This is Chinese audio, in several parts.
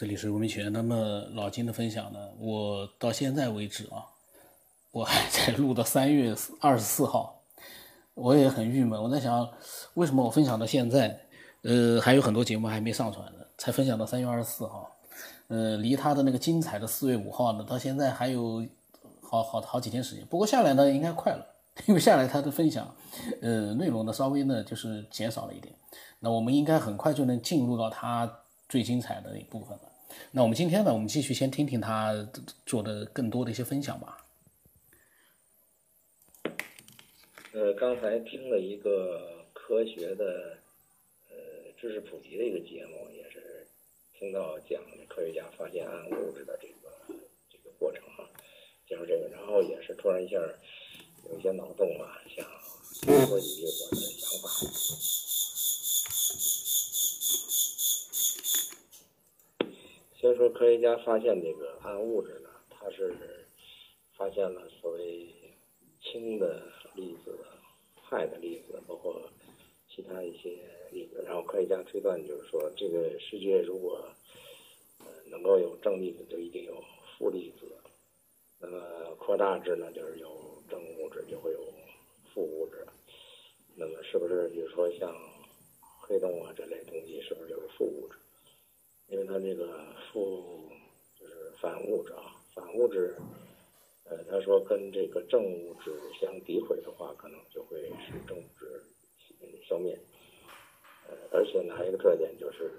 这里是文明学。那么老金的分享呢，我到现在为止啊，我还在录到三月二十四号，我也很郁闷。我在想，为什么我分享到现在，呃，还有很多节目还没上传呢，才分享到三月二十四号，呃，离他的那个精彩的四月五号呢，到现在还有好好好几天时间。不过下来呢，应该快了，因为下来他的分享，呃，内容呢稍微呢就是减少了一点。那我们应该很快就能进入到他最精彩的一部分了。那我们今天呢，我们继续先听听他做的更多的一些分享吧。呃，刚才听了一个科学的呃知识普及的一个节目，也是听到讲科学家发现暗物质的这个这个过程哈，讲这个，然后也是突然一下有一些脑洞啊，想说几句我的想法。先说科学家发现这个暗物质呢，他是发现了所谓氢的粒子、氦的粒子，包括其他一些粒子。然后科学家推断就是说，这个世界如果呃能够有正粒子，就一定有负粒子。那么扩大质呢，就是有正物质，就会有负物质。那么是不是比如说像黑洞啊这类东西，是不是就是负物质？因为它这个负就是反物质啊，反物质，呃，他说跟这个正物质相诋毁的话，可能就会使正物质消灭。呃，而且呢，还有一个特点就是，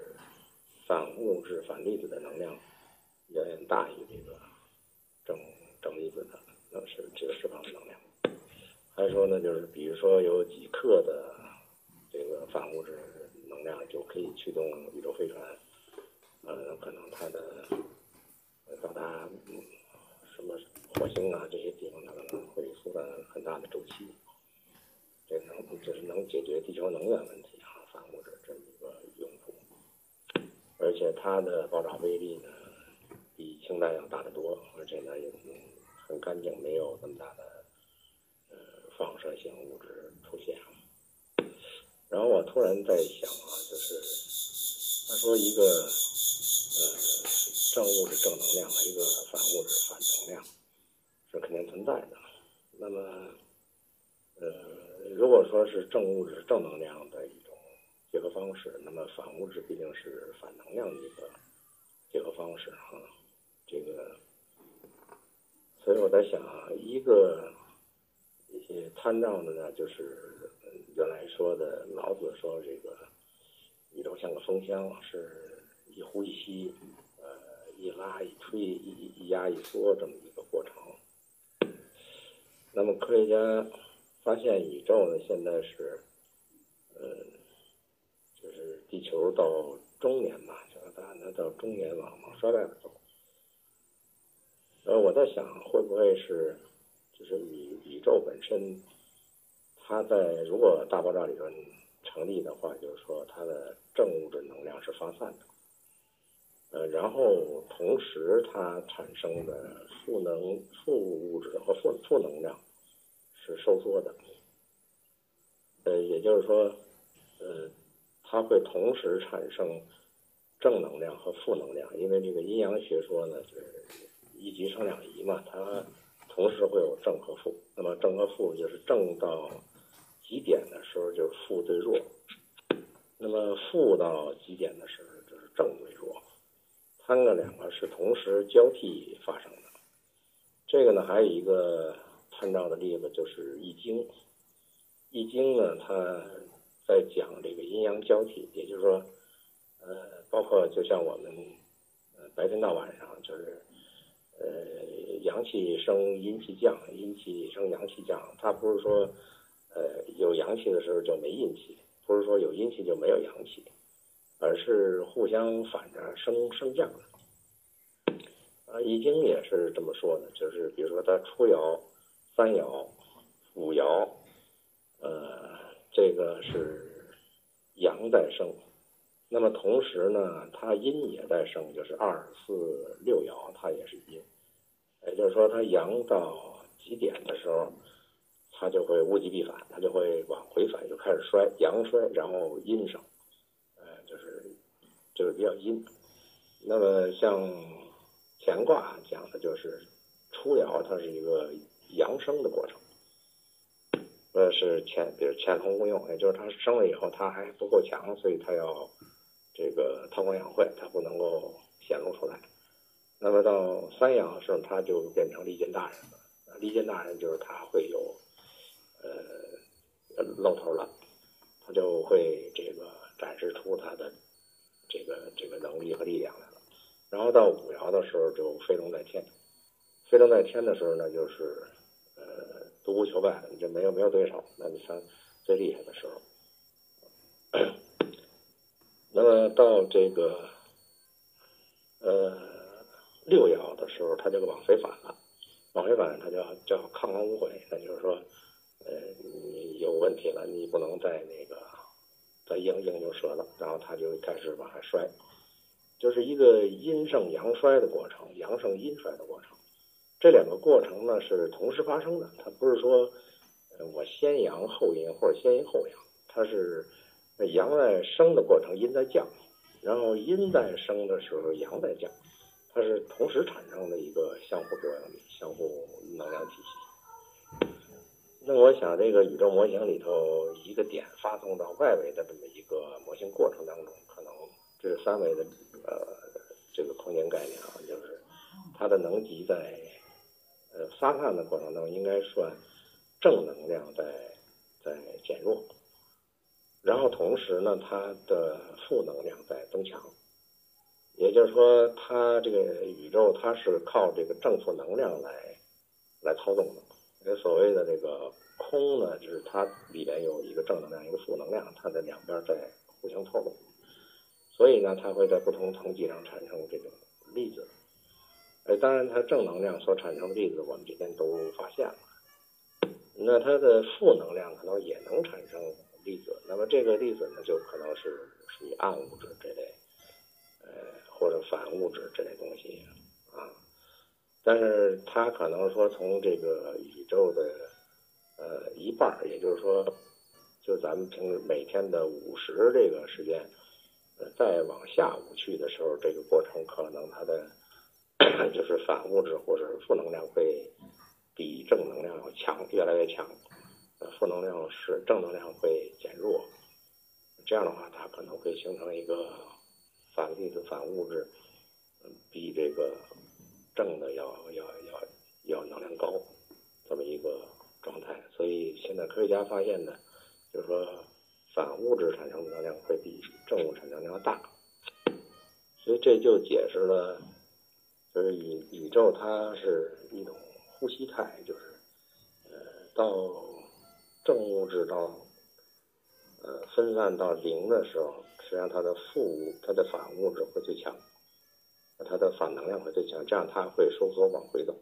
反物质、反粒子的能量远远大于这个正正粒子的能是这个释放的能量。还说呢，就是比如说有几克的这个反物质能量就可以驱动宇宙飞船。呃，可能它的到达什么火星啊这些地方，它可能会缩短很大的周期，这能就是能解决地球能源问题啊，反物质这么一个用途。而且它的爆炸威力呢，比氢弹要大得多，而且呢也很干净，没有那么大的呃放射性物质出现。然后我突然在想啊，就是他说一个。正物质正能量，一个反物质反能量，是肯定存在的。那么，呃，如果说是正物质正能量的一种结合方式，那么反物质毕竟是反能量的一个结合方式哈。这个，所以我在想啊，一个一些参照的呢，就是原来说的老子说这个宇宙像个风箱是。一呼一吸，一拉一吹，一一压一缩，这么一个过程。那么科学家发现宇宙呢，现在是，呃，就是地球到中年吧，就是大概到中年往往衰败走。呃，我在想，会不会是，就是宇宇宙本身，它在如果大爆炸理论成立的话，就是说它的正物质能量是发散的。呃，然后同时它产生的负能、负物质和负负能量是收缩的。呃，也就是说，呃，它会同时产生正能量和负能量，因为这个阴阳学说呢，就是一极生两仪嘛，它同时会有正和负。那么正和负就是正到极点的时候就是负最弱，那么负到极点的时候就是正最。三个两个是同时交替发生的，这个呢还有一个参照的例子就是《易经》。《易经》呢，它在讲这个阴阳交替，也就是说，呃，包括就像我们呃白天到晚上，就是呃阳气升阴气降，阴气升阳气降，它不是说呃有阳气的时候就没阴气，不是说有阴气就没有阳气。而是互相反着升升降的，啊，《易经》也是这么说的，就是比如说它初爻、三爻、五爻，呃，这个是阳在升，那么同时呢，它阴也在升，就是二、四、六爻它也是阴，也就是说它阳到极点的时候，它就会物极必反，它就会往回反，就开始衰，阳衰，然后阴升。就是就是比较阴，那么像乾卦讲的就是初爻，它是一个阳生的过程。呃，是潜，比如潜龙勿用，也就是它生了以后，它还不够强，所以它要这个韬光养晦，它不能够显露出来。那么到三爻的时候，它就变成利剑大人了。利剑大人就是他会有呃露头了，他就会这个个展示出他的这个这个能力和力量来了。然后到五爻的时候就飞龙在天，飞龙在天的时候呢，就是呃独孤求败，你就没有没有对手，那你算最厉害的时候。那么到这个呃六爻的时候，他就往回返了，往回返他叫叫亢龙无悔，那就是说，呃你有问题了，你不能再那个再硬硬就折了，然后他就开始往下摔，就是一个阴盛阳衰的过程，阳盛阴衰的过程。这两个过程呢是同时发生的，它不是说我先阳后阴或者先阴后阳，它是阳在升的过程，阴在降，然后阴在升的时候，阳在降，它是同时产生的一个相互作用力、相互能量体系。那我想，这个宇宙模型里头，一个点发送到外围的这么一个模型过程当中，可能这是三维的呃这个空间概念啊，就是它的能级在呃发散的过程当中，应该算正能量在在减弱，然后同时呢，它的负能量在增强。也就是说，它这个宇宙它是靠这个正负能量来来操纵的。所谓的这个空呢，就是它里边有一个正能量，一个负能量，它的两边在互相透露，所以呢，它会在不同层级上产生这种粒子。哎，当然，它正能量所产生的粒子，我们今天都发现了。那它的负能量可能也能产生粒子，那么这个粒子呢，就可能是属于暗物质这类，呃，或者反物质这类东西啊。但是它可能说从这个宇宙的呃一半，也就是说，就咱们平时每天的午时这个时间，呃，再往下午去的时候，这个过程可能它的 就是反物质或者是负能量会比正能量要强，越来越强。呃，负能量是正能量会减弱，这样的话，它可能会形成一个反粒子、反物质，嗯，比这个。正的要要要要能量高，这么一个状态，所以现在科学家发现呢，就是说反物质产生的能量会比正物产生能量大，所以这就解释了，就是宇宇宙它是一种呼吸态，就是呃到正物质到呃分散到零的时候，实际上它的负物它的反物质会最强。它的反能量会最强，这样它会收缩往回走，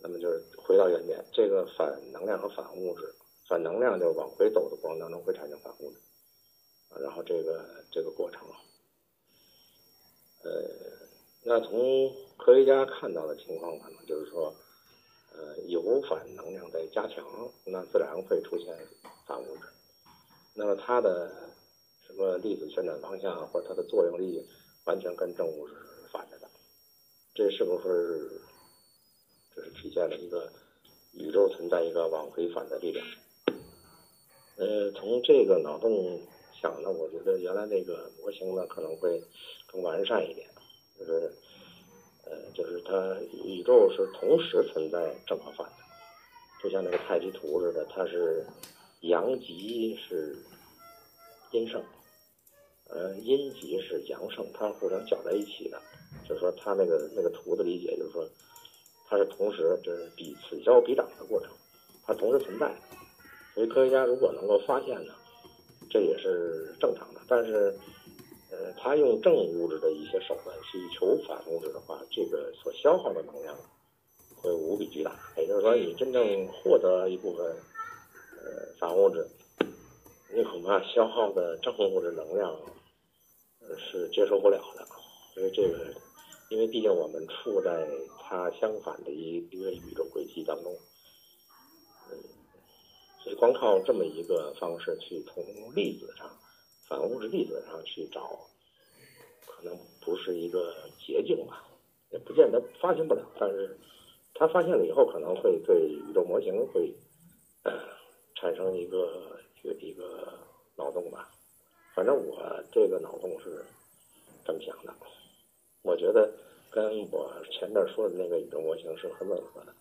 那么就是回到原点。这个反能量和反物质，反能量就是往回走的过程当中会产生反物质，然后这个这个过程，呃，那从科学家看到的情况可能就是说，呃，有反能量在加强，那自然会出现反物质。那么它的什么粒子旋转方向或者它的作用力，完全跟正物质。反着的，这是不是就是体现了一个宇宙存在一个往回返的力量？呃，从这个脑洞想呢，我觉得原来那个模型呢可能会更完善一点，就是呃，就是它宇宙是同时存在正和反的，就像那个太极图似的，它是阳极是阴盛，呃，阴极是阳盛，它互相搅在一起的。就是说，他那个那个图的理解，就是说，它是同时就是比此消彼长的过程，它同时存在。所以科学家如果能够发现呢，这也是正常的。但是，呃，他用正物质的一些手段去求反物质的话，这个所消耗的能量会无比巨大。也就是说，你真正获得一部分呃反物质，你恐怕消耗的正物质能量是接受不了的。所以这个。因为毕竟我们处在它相反的一一个宇宙轨迹当中，嗯，所以光靠这么一个方式去从粒子上、反物质粒子上去找，可能不是。一个捷径吧，也不见得发现不了，但是他发现了以后，可能会对宇宙模型会产生一个一个一个脑洞吧。反正我这个脑洞是这么想的，我觉得跟我前面说的那个宇宙模型是很吻合的，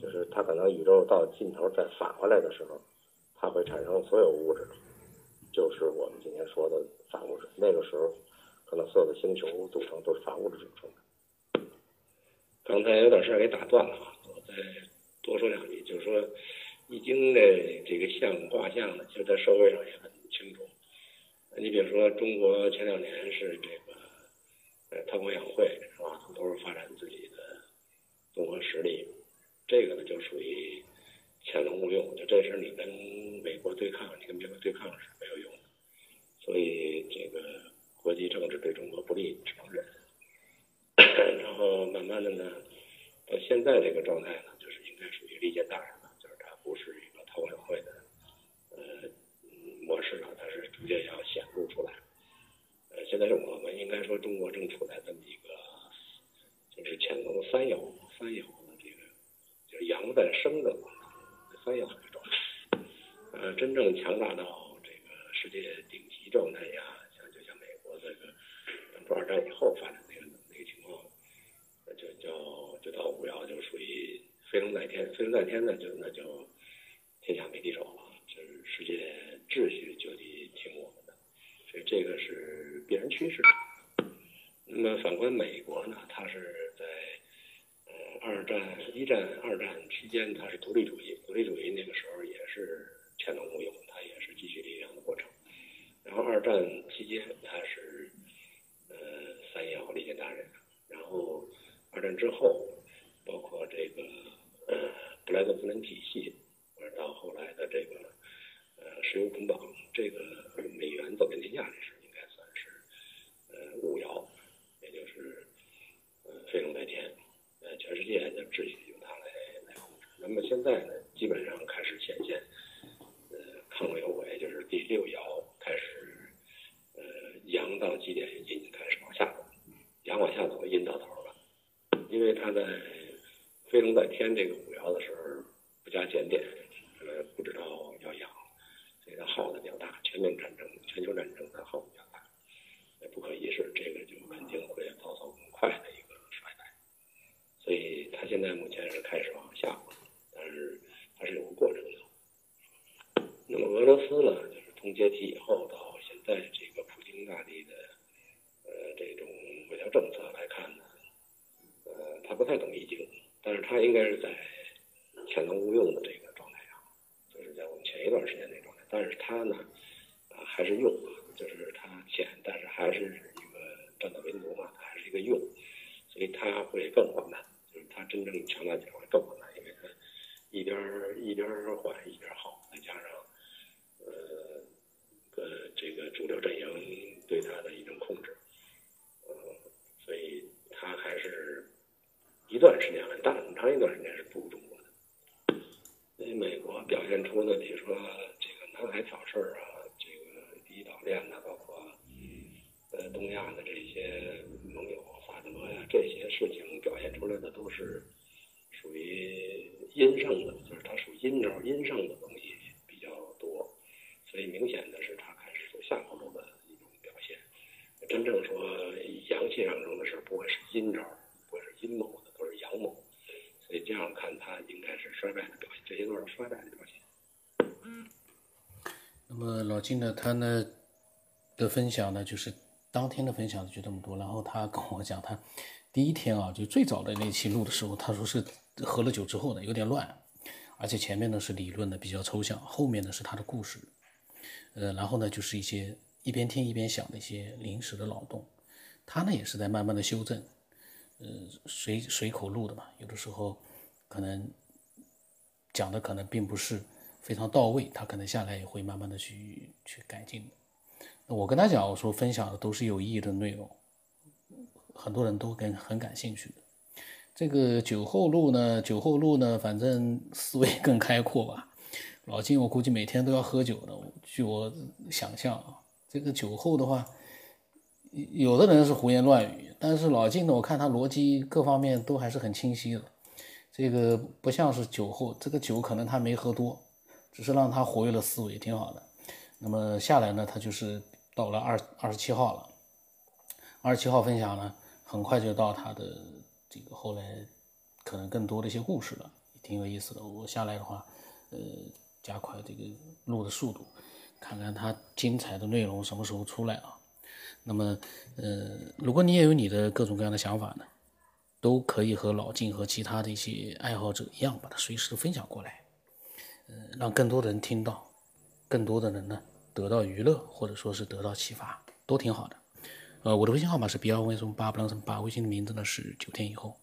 就是它可能宇宙到尽头再返回来的时候，它会产生所有物质，就是我们今天说的反物质。那个时候，可能所有的星球组成都是反物质组成的。刚才有点事儿给打断了啊，我再多说两句，就是说《易经》的这个象卦象呢，其实在社会上也很清楚。你比如说，中国前两年是这个呃韬光养晦是吧？都是发展自己的综合实力，这个呢就属于潜龙勿用。就这事，你跟美国对抗，你跟美国对抗是没有用的。所以这个国际政治对中国不利，只能忍。然后慢慢的呢，到现在这个状态呢，就是应该属于利剑大人了，就是它不是一个韬光养晦的呃模式了，它是逐渐要显露出来。现在是我们应该说中国正处在这么一个就是乾隆三爻三爻的这个就是阳在生的嘛，三爻这个状态，呃，真正强大到这个世界顶级状态呀，像就像美国这个等二战以后发展那个那个情况，那就叫就到五爻就属于飞龙在天，飞龙在天呢就那就天下没敌手了，就是世界秩序就，所以这个是必然趋势。那么反观美国呢，它是在呃二战、一战、二战期间，它是独立主义，独立主义那个时候也是潜龙勿用，它也是积蓄力量的过程。然后二战期间，它是呃三爻利剑大人，然后二战之后，包括这个呃布莱顿森林体系，或者到后来的这个呃石油捆绑，这个美元走遍天下，这是应该算是呃五爻，也就是呃飞龙在天，呃全世界的秩序由它来来控制。那么现在呢，基本上开始显现呃亢龙有悔，就是第六爻开始呃阳到极点，阴开始往下走，阳往下走，阴到头了，因为它在飞龙在天这个五爻的时候不加检点，呃不知道要阳，所以它耗的比较大，全面战争、全球战争它耗比较大，不可一世，这个就肯定会遭受很快的一个衰败。所以它现在目前是开始往下滑，但是它是有个过程的。那斯呢，就是从解体以后到现在这个普京大帝的呃这种外交政策来看呢，呃，他不太懂易经，但是他应该是在潜能无用的这个状态上，就是在我们前一段时间那状态。但是他呢，啊、还是用，就是他潜，但是还是一个战斗民族嘛，还是一个用，所以他会更缓慢，就是他真正强大起来会更缓慢，因为他一边儿一边儿缓一边儿耗，再加上呃呃这个主流阵营对他的一种控制，呃，所以他还是一段时间很大很长一段时间是不如中国的。所以美国表现出的，比如说这个南海挑事儿啊，这个第一岛链呐，包括呃东亚的这些盟友萨德呀这些事情表现出来的都是属于阴盛的，就是它属阴招阴盛的东西比较多，所以明显的是它开始走下坡路的一种表现。真正说阳气上升的时候，不会是阴招，不会是阴谋的，都是阳谋。所以这样看，它应该是衰败的表现，这些都是衰败的表现。那么老金呢，他呢的分享呢，就是当天的分享就这么多。然后他跟我讲，他第一天啊，就最早的那期录的时候，他说是喝了酒之后的，有点乱，而且前面呢是理论的比较抽象，后面呢是他的故事，呃，然后呢就是一些一边听一边想的一些临时的脑洞。他呢也是在慢慢的修正，呃，随随口录的嘛，有的时候可能讲的可能并不是非常到位，他可能下来也会慢慢的去去改进。那我跟他讲，我说分享的都是有意义的内容，很多人都跟很感兴趣的。这个酒后路呢，酒后路呢，反正思维更开阔吧。老金，我估计每天都要喝酒的。据我想象啊，这个酒后的话，有的人是胡言乱语，但是老金呢，我看他逻辑各方面都还是很清晰的。这个不像是酒后，这个酒可能他没喝多，只是让他活跃了思维，挺好的。那么下来呢，他就是到了二二十七号了。二十七号分享呢，很快就到他的这个后来可能更多的一些故事了，挺有意思的。我下来的话，呃，加快这个录的速度，看看他精彩的内容什么时候出来啊。那么，呃，如果你也有你的各种各样的想法呢，都可以和老静和其他的一些爱好者一样，把它随时分享过来，呃，让更多的人听到，更多的人呢得到娱乐或者说是得到启发，都挺好的。呃，我的微信号码是 B 二 V 什么八不什么八，微信的名字呢是九天以后。